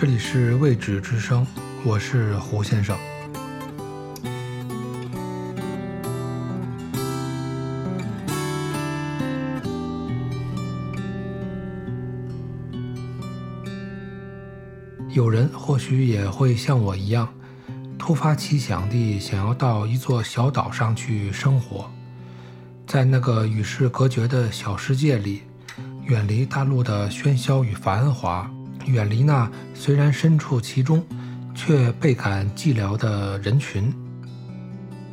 这里是未知之声，我是胡先生。有人或许也会像我一样，突发奇想地想要到一座小岛上去生活，在那个与世隔绝的小世界里，远离大陆的喧嚣与繁华。远离那虽然身处其中，却倍感寂寥的人群，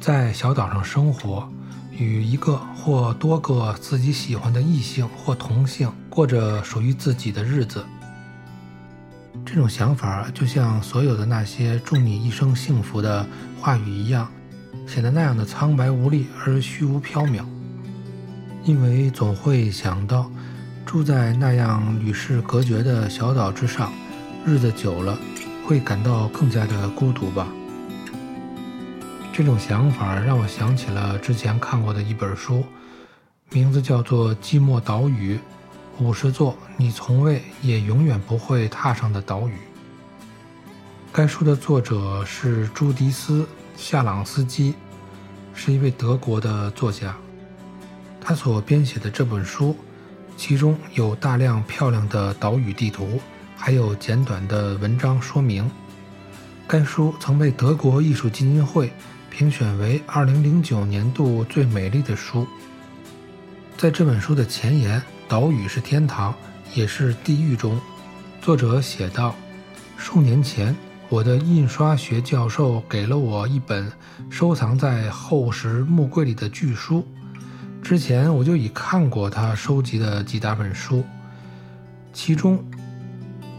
在小岛上生活，与一个或多个自己喜欢的异性或同性过着属于自己的日子。这种想法就像所有的那些祝你一生幸福的话语一样，显得那样的苍白无力而虚无缥缈，因为总会想到。住在那样与世隔绝的小岛之上，日子久了，会感到更加的孤独吧。这种想法让我想起了之前看过的一本书，名字叫做《寂寞岛屿》，五十座你从未也永远不会踏上的岛屿。该书的作者是朱迪斯·夏朗斯基，是一位德国的作家。他所编写的这本书。其中有大量漂亮的岛屿地图，还有简短的文章说明。该书曾被德国艺术基金会评选为2009年度最美丽的书。在这本书的前言“岛屿是天堂，也是地狱”中，作者写道：“数年前，我的印刷学教授给了我一本收藏在厚实木柜里的巨书。”之前我就已看过他收集的几大本书，其中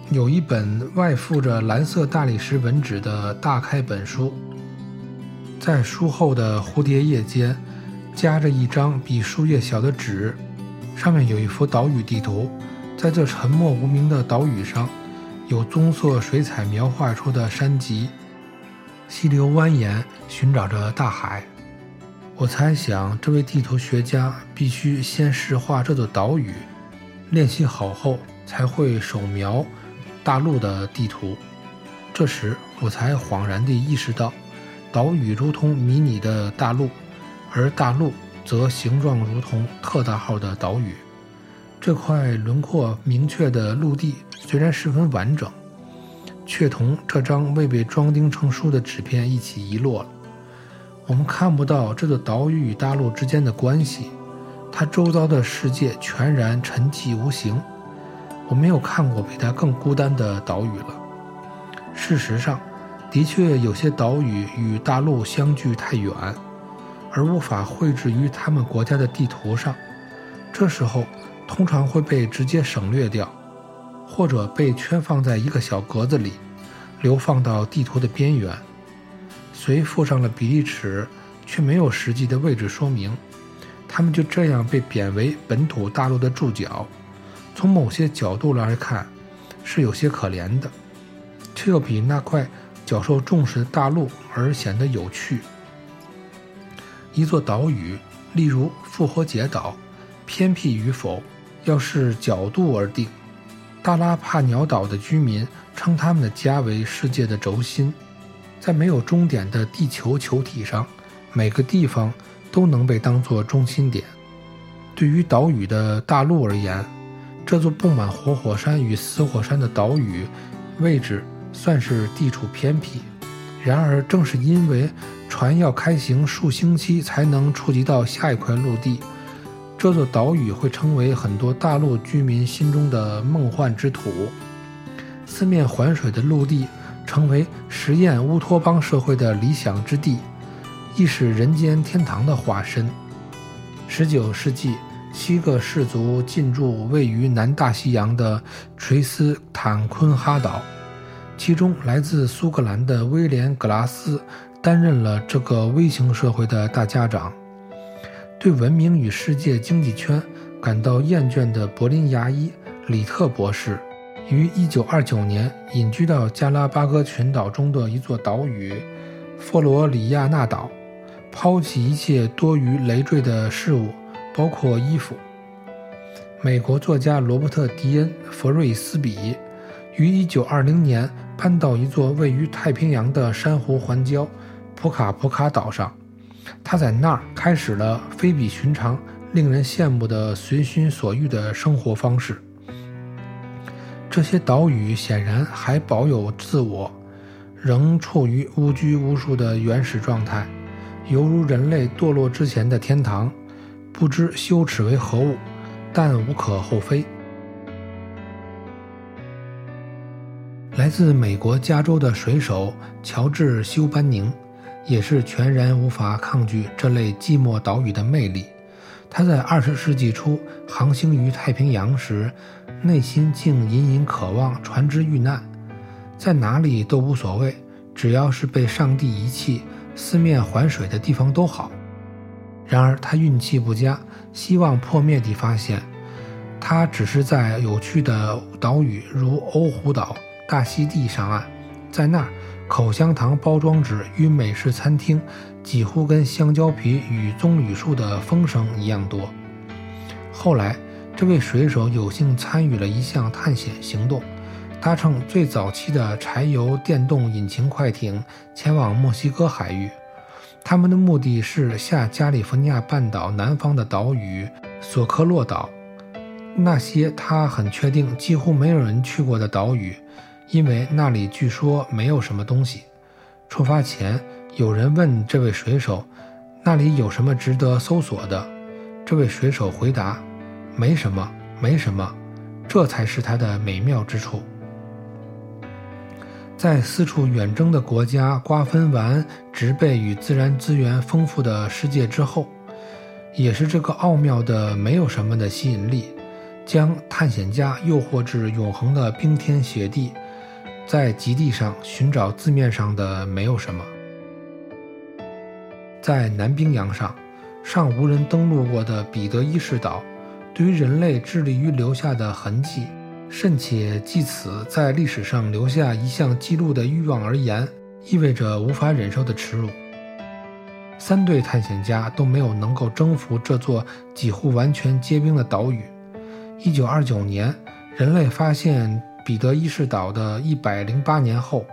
有一本外附着蓝色大理石纹纸的大开本书，在书后的蝴蝶页间夹着一张比书页小的纸，上面有一幅岛屿地图，在这沉默无名的岛屿上，有棕色水彩描画出的山脊，溪流蜿蜒，寻找着大海。我猜想，这位地图学家必须先试画这座岛屿，练习好后才会手描大陆的地图。这时，我才恍然地意识到，岛屿如同迷你的大陆，而大陆则形状如同特大号的岛屿。这块轮廓明确的陆地虽然十分完整，却同这张未被装订成书的纸片一起遗落了。我们看不到这座岛屿与大陆之间的关系，它周遭的世界全然沉寂无形。我没有看过比它更孤单的岛屿了。事实上，的确有些岛屿与大陆相距太远，而无法绘制于他们国家的地图上。这时候，通常会被直接省略掉，或者被圈放在一个小格子里，流放到地图的边缘。虽附上了比例尺，却没有实际的位置说明。他们就这样被贬为本土大陆的注脚。从某些角度来看，是有些可怜的，却又比那块较受重视的大陆而显得有趣。一座岛屿，例如复活节岛，偏僻与否，要视角度而定。大拉帕鸟岛的居民称他们的家为世界的轴心。在没有终点的地球球体上，每个地方都能被当作中心点。对于岛屿的大陆而言，这座布满活火山与死火山的岛屿位置算是地处偏僻。然而，正是因为船要开行数星期才能触及到下一块陆地，这座岛屿会成为很多大陆居民心中的梦幻之土。四面环水的陆地。成为实验乌托邦社会的理想之地，亦是人间天堂的化身。十九世纪，七个氏族进驻位于南大西洋的垂斯坦昆哈岛，其中来自苏格兰的威廉·格拉斯担任了这个微型社会的大家长。对文明与世界经济圈感到厌倦的柏林牙医里特博士。于1929年隐居到加拉巴哥群岛中的一座岛屿佛罗里亚纳岛，抛弃一切多余累赘的事物，包括衣服。美国作家罗伯特·迪恩·弗瑞斯比于1920年搬到一座位于太平洋的珊瑚环礁普卡普卡岛上。他在那儿开始了非比寻常、令人羡慕的随心所欲的生活方式。这些岛屿显然还保有自我，仍处于无拘无束的原始状态，犹如人类堕落之前的天堂。不知羞耻为何物，但无可厚非。来自美国加州的水手乔治·休班宁，也是全然无法抗拒这类寂寞岛屿的魅力。他在二十世纪初航行于太平洋时，内心竟隐隐渴望船只遇难，在哪里都无所谓，只要是被上帝遗弃、四面环水的地方都好。然而他运气不佳，希望破灭地发现，他只是在有趣的岛屿如欧胡岛。大溪地上岸，在那儿，口香糖包装纸与美式餐厅几乎跟香蕉皮与棕榈树的风声一样多。后来，这位水手有幸参与了一项探险行动，搭乘最早期的柴油电动引擎快艇前往墨西哥海域。他们的目的是下加利福尼亚半岛南方的岛屿索科洛岛，那些他很确定几乎没有人去过的岛屿。因为那里据说没有什么东西。出发前，有人问这位水手：“那里有什么值得搜索的？”这位水手回答：“没什么，没什么。”这才是它的美妙之处。在四处远征的国家瓜分完植被与自然资源丰富的世界之后，也是这个奥妙的没有什么的吸引力，将探险家诱惑至永恒的冰天雪地。在极地上寻找字面上的没有什么，在南冰洋上，尚无人登陆过的彼得一世岛，对于人类致力于留下的痕迹，甚且即此在历史上留下一项记录的欲望而言，意味着无法忍受的耻辱。三队探险家都没有能够征服这座几乎完全结冰的岛屿。一九二九年，人类发现。彼得一世岛的一百零八年后，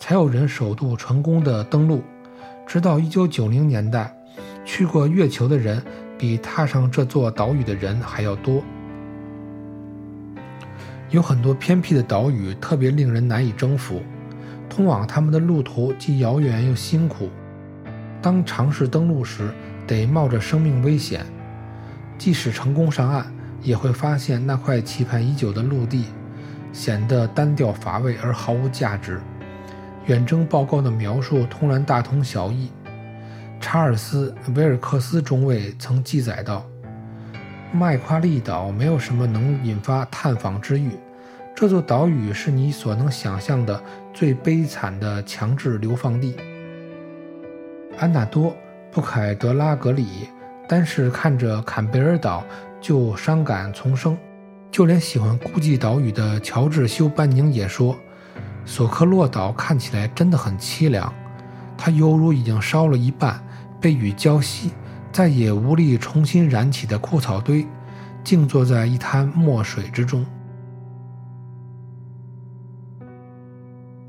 才有人首度成功的登陆。直到一九九零年代，去过月球的人比踏上这座岛屿的人还要多。有很多偏僻的岛屿特别令人难以征服，通往他们的路途既遥远又辛苦。当尝试登陆时，得冒着生命危险。即使成功上岸，也会发现那块期盼已久的陆地。显得单调乏味而毫无价值。远征报告的描述突然大同小异。查尔斯·维尔克斯中尉曾记载道：“麦夸利岛没有什么能引发探访之欲。这座岛屿是你所能想象的最悲惨的强制流放地。”安纳多·布凯德拉格里单是看着坎贝尔岛就伤感丛生。就连喜欢孤寂岛屿的乔治·休班宁也说：“索克洛岛看起来真的很凄凉，它犹如已经烧了一半，被雨浇熄，再也无力重新燃起的枯草堆，静坐在一滩墨水之中。”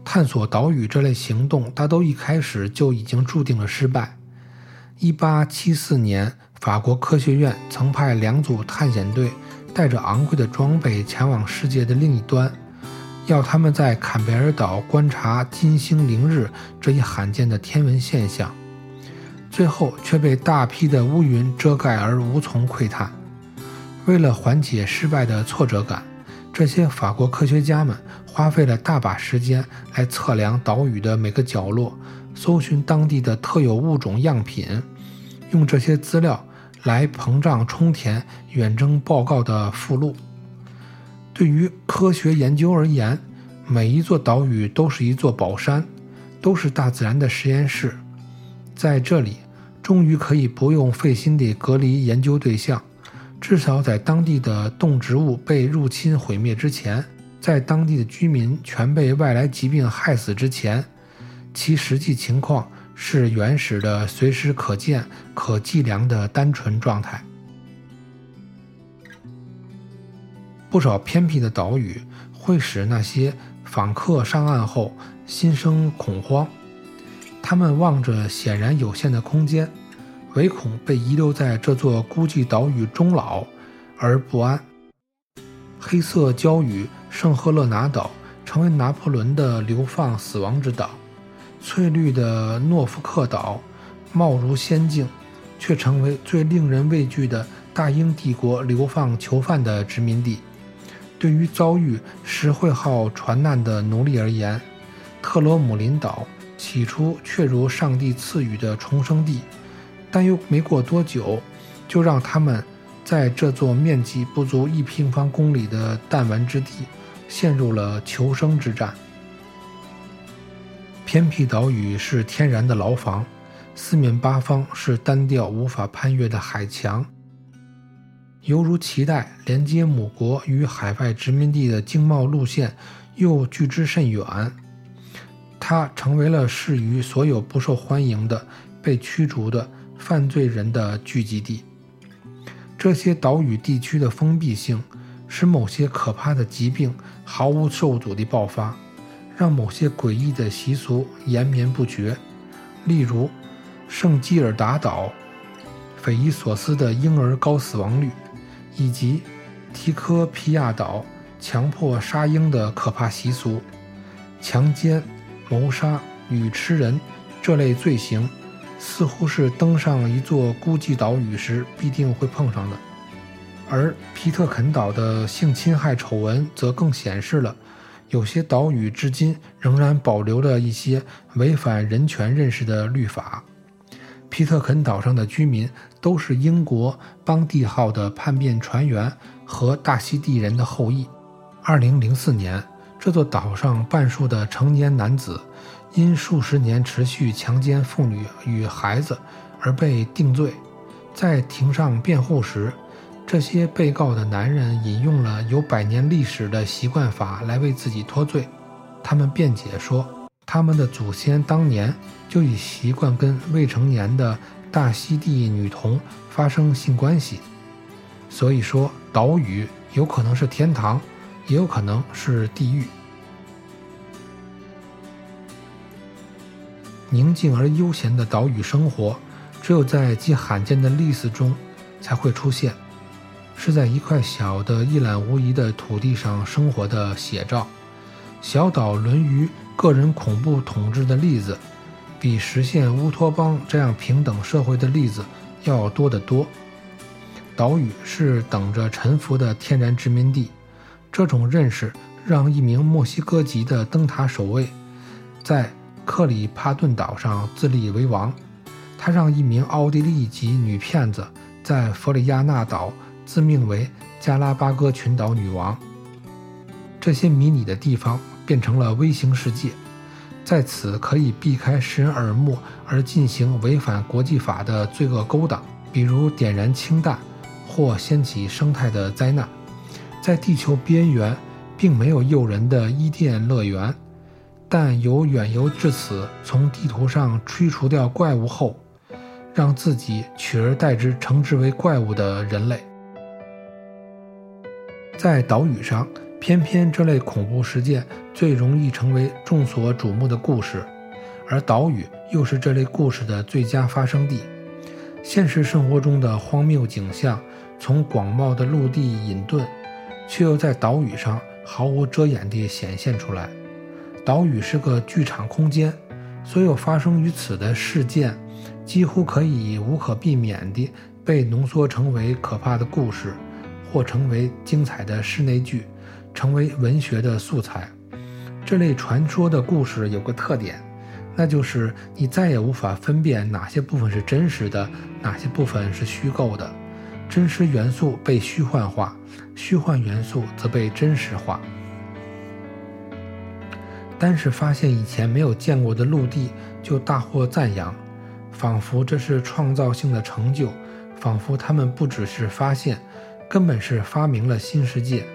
探索岛屿这类行动，大都一开始就已经注定了失败。1874年，法国科学院曾派两组探险队。带着昂贵的装备前往世界的另一端，要他们在坎贝尔岛观察金星凌日这一罕见的天文现象，最后却被大批的乌云遮盖而无从窥探。为了缓解失败的挫折感，这些法国科学家们花费了大把时间来测量岛屿的每个角落，搜寻当地的特有物种样品，用这些资料。来膨胀充填远征报告的附录。对于科学研究而言，每一座岛屿都是一座宝山，都是大自然的实验室。在这里，终于可以不用费心地隔离研究对象，至少在当地的动植物被入侵毁灭之前，在当地的居民全被外来疾病害死之前，其实际情况。是原始的、随时可见、可计量的单纯状态。不少偏僻的岛屿会使那些访客上岸后心生恐慌。他们望着显然有限的空间，唯恐被遗留在这座孤寂岛屿终老而不安。黑色礁屿圣赫勒拿岛成为拿破仑的流放死亡之岛，翠绿的诺福克岛貌如仙境，却成为最令人畏惧的大英帝国流放囚犯的殖民地。对于遭遇石会号船难的奴隶而言，特罗姆林岛起初却如上帝赐予的重生地，但又没过多久，就让他们。在这座面积不足一平方公里的弹丸之地，陷入了求生之战。偏僻岛屿是天然的牢房，四面八方是单调无法攀越的海墙，犹如脐带连接母国与海外殖民地的经贸路线又距之甚远。它成为了适于所有不受欢迎的、被驱逐的犯罪人的聚集地。这些岛屿地区的封闭性，使某些可怕的疾病毫无受阻地爆发，让某些诡异的习俗延绵不绝。例如，圣基尔达岛匪夷所思的婴儿高死亡率，以及提科皮亚岛强迫杀婴的可怕习俗。强奸、谋杀与吃人这类罪行。似乎是登上一座孤寂岛屿时必定会碰上的，而皮特肯岛的性侵害丑闻则更显示了有些岛屿至今仍然保留了一些违反人权认识的律法。皮特肯岛上的居民都是英国邦蒂号的叛变船员和大溪地人的后裔。2004年，这座岛上半数的成年男子。因数十年持续强奸妇女与孩子而被定罪，在庭上辩护时，这些被告的男人引用了有百年历史的习惯法来为自己脱罪。他们辩解说，他们的祖先当年就已习惯跟未成年的大溪地女童发生性关系，所以说岛屿有可能是天堂，也有可能是地狱。宁静而悠闲的岛屿生活，只有在极罕见的历史中才会出现，是在一块小的一览无遗的土地上生活的写照。小岛沦于个人恐怖统治的例子，比实现乌托邦这样平等社会的例子要多得多。岛屿是等着臣服的天然殖民地，这种认识让一名墨西哥籍的灯塔守卫在。克里帕顿岛上自立为王，他让一名奥地利籍女骗子在弗里亚纳岛自命为加拉巴哥群岛女王。这些迷你的地方变成了微型世界，在此可以避开世人耳目而进行违反国际法的罪恶勾当，比如点燃氢弹或掀起生态的灾难。在地球边缘，并没有诱人的伊甸乐园。但有远游至此，从地图上驱除掉怪物后，让自己取而代之，称之为怪物的人类，在岛屿上，偏偏这类恐怖事件最容易成为众所瞩目的故事，而岛屿又是这类故事的最佳发生地。现实生活中的荒谬景象从广袤的陆地隐遁，却又在岛屿上毫无遮掩地显现出来。岛屿是个剧场空间，所有发生于此的事件，几乎可以无可避免地被浓缩成为可怕的故事，或成为精彩的室内剧，成为文学的素材。这类传说的故事有个特点，那就是你再也无法分辨哪些部分是真实的，哪些部分是虚构的。真实元素被虚幻化，虚幻元素则被真实化。单是发现以前没有见过的陆地，就大获赞扬，仿佛这是创造性的成就，仿佛他们不只是发现，根本是发明了新世界。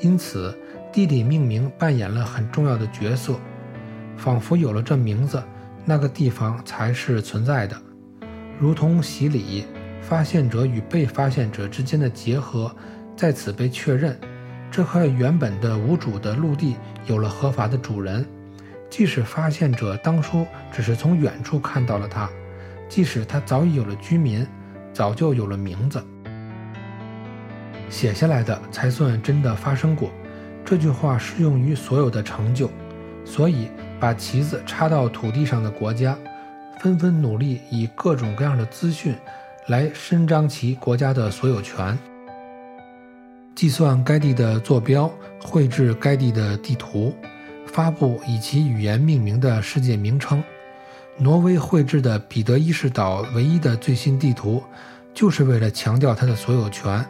因此，地理命名扮演了很重要的角色，仿佛有了这名字，那个地方才是存在的。如同洗礼，发现者与被发现者之间的结合在此被确认，这块原本的无主的陆地有了合法的主人。即使发现者当初只是从远处看到了它，即使它早已有了居民，早就有了名字，写下来的才算真的发生过。这句话适用于所有的成就，所以把旗子插到土地上的国家，纷纷努力以各种各样的资讯来伸张其国家的所有权，计算该地的坐标，绘制该地的地图。发布以其语言命名的世界名称。挪威绘制的彼得一世岛唯一的最新地图，就是为了强调它的所有权。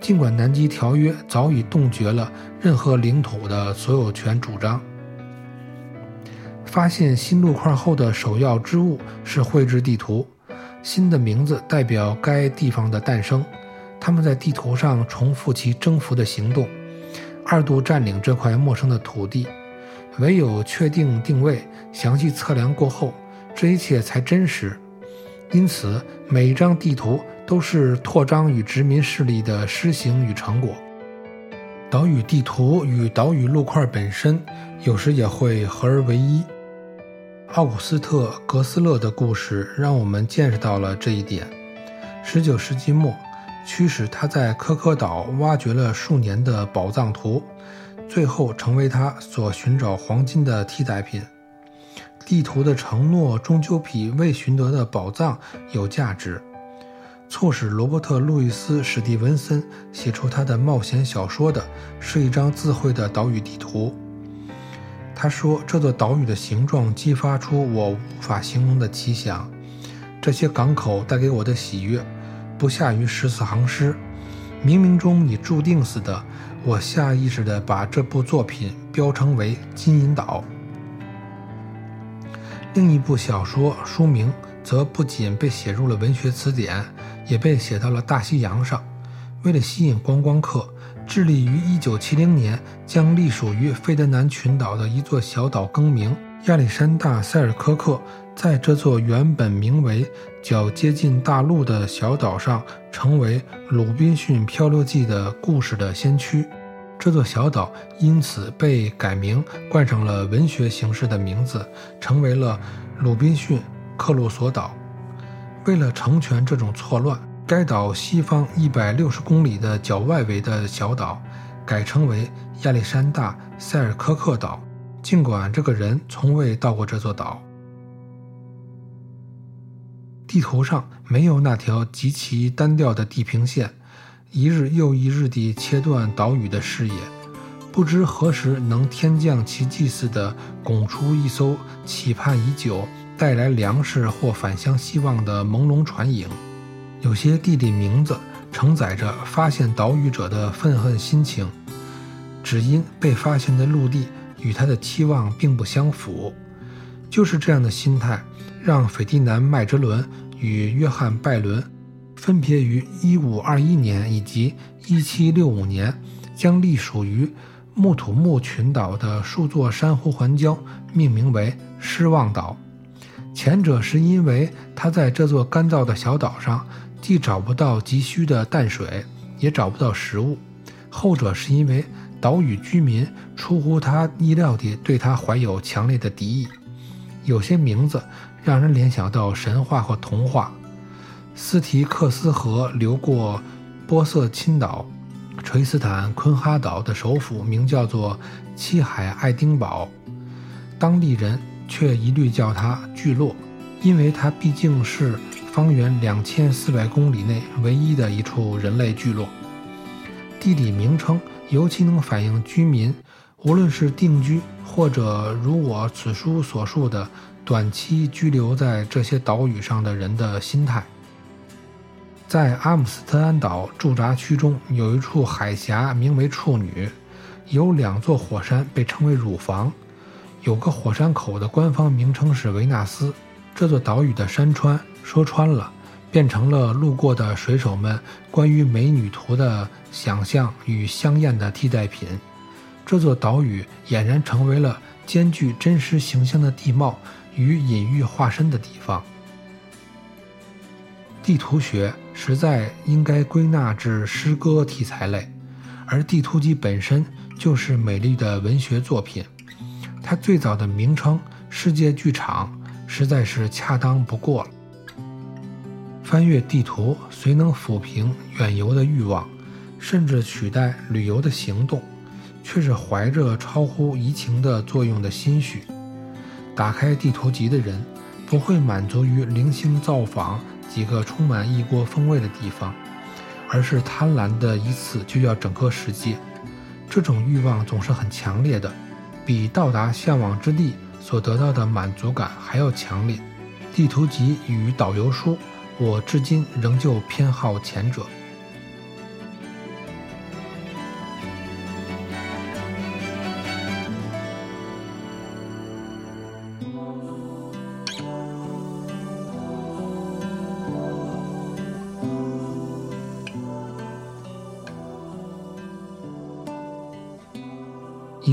尽管南极条约早已冻结了任何领土的所有权主张。发现新陆块后的首要之务是绘制地图。新的名字代表该地方的诞生。他们在地图上重复其征服的行动，二度占领这块陌生的土地。唯有确定定位、详细测量过后，这一切才真实。因此，每一张地图都是拓张与殖民势力的施行与成果。岛屿地图与岛屿陆块本身有时也会合而为一。奥古斯特·格斯勒的故事让我们见识到了这一点。19世纪末，驱使他在科科岛挖掘了数年的宝藏图。最后成为他所寻找黄金的替代品。地图的承诺终究比未寻得的宝藏有价值。促使罗伯特·路易斯·史蒂文森写出他的冒险小说的是一张自绘的岛屿地图。他说：“这座岛屿的形状激发出我无法形容的奇想。这些港口带给我的喜悦，不下于十四行诗。冥冥中已注定似的。”我下意识地把这部作品标称为《金银岛》。另一部小说书名则不仅被写入了文学词典，也被写到了大西洋上。为了吸引观光客，致力于1970年将隶属于费德南群岛的一座小岛更名亚历山大·塞尔科克，在这座原本名为较接近大陆的小岛上，成为《鲁滨逊漂流记》的故事的先驱。这座小岛因此被改名，冠上了文学形式的名字，成为了鲁滨逊克鲁索岛。为了成全这种错乱，该岛西方一百六十公里的较外围的小岛改称为亚历山大·塞尔科克岛，尽管这个人从未到过这座岛。地图上没有那条极其单调的地平线。一日又一日地切断岛屿的视野，不知何时能天降奇迹似的拱出一艘期盼已久、带来粮食或返乡希望的朦胧船影。有些地理名字承载着发现岛屿者的愤恨心情，只因被发现的陆地与他的期望并不相符。就是这样的心态，让斐迪南·麦哲伦与约翰·拜伦。分别于1521年以及1765年，将隶属于木土木群岛的数座珊瑚环礁命名为“失望岛”。前者是因为他在这座干燥的小岛上既找不到急需的淡水，也找不到食物；后者是因为岛屿居民出乎他意料地对他怀有强烈的敌意。有些名字让人联想到神话或童话。斯提克斯河流过波色钦岛，垂斯坦昆哈岛的首府名叫做七海爱丁堡，当地人却一律叫它聚落，因为它毕竟是方圆两千四百公里内唯一的一处人类聚落。地理名称尤其能反映居民，无论是定居或者如我此书所述的短期居留在这些岛屿上的人的心态。在阿姆斯特丹岛驻扎区中有一处海峡，名为处女，有两座火山被称为乳房，有个火山口的官方名称是维纳斯。这座岛屿的山川说穿了，变成了路过的水手们关于美女图的想象与香艳的替代品。这座岛屿俨然成为了兼具真实形象的地貌与隐喻化身的地方。地图学实在应该归纳至诗歌题材类，而地图集本身就是美丽的文学作品。它最早的名称“世界剧场”实在是恰当不过了。翻阅地图虽能抚平远游的欲望，甚至取代旅游的行动，却是怀着超乎移情的作用的心绪。打开地图集的人，不会满足于零星造访几个充满异国风味的地方，而是贪婪的一次就要整个世界。这种欲望总是很强烈的，比到达向往之地所得到的满足感还要强烈。地图集与导游书。我至今仍旧偏好前者。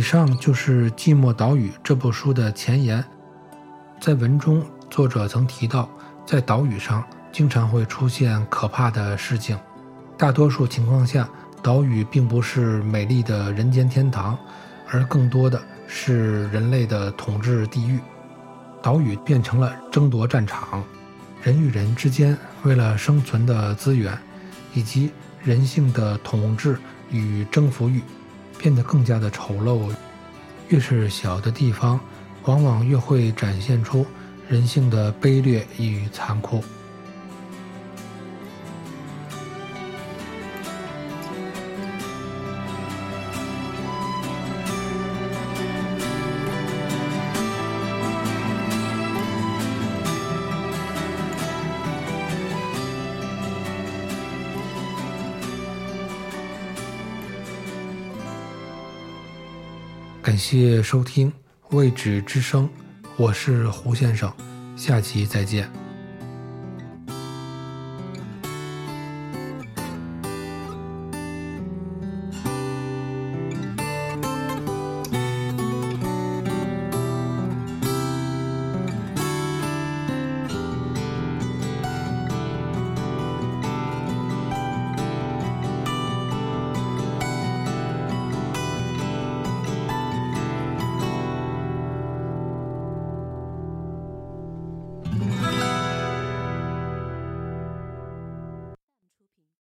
上就是《寂寞岛屿》这部书的前言。在文中，作者曾提到，在岛屿上。经常会出现可怕的事情。大多数情况下，岛屿并不是美丽的人间天堂，而更多的是人类的统治地狱。岛屿变成了争夺战场，人与人之间为了生存的资源，以及人性的统治与征服欲，变得更加的丑陋。越是小的地方，往往越会展现出人性的卑劣与残酷。感谢收听《未知之声》，我是胡先生，下期再见。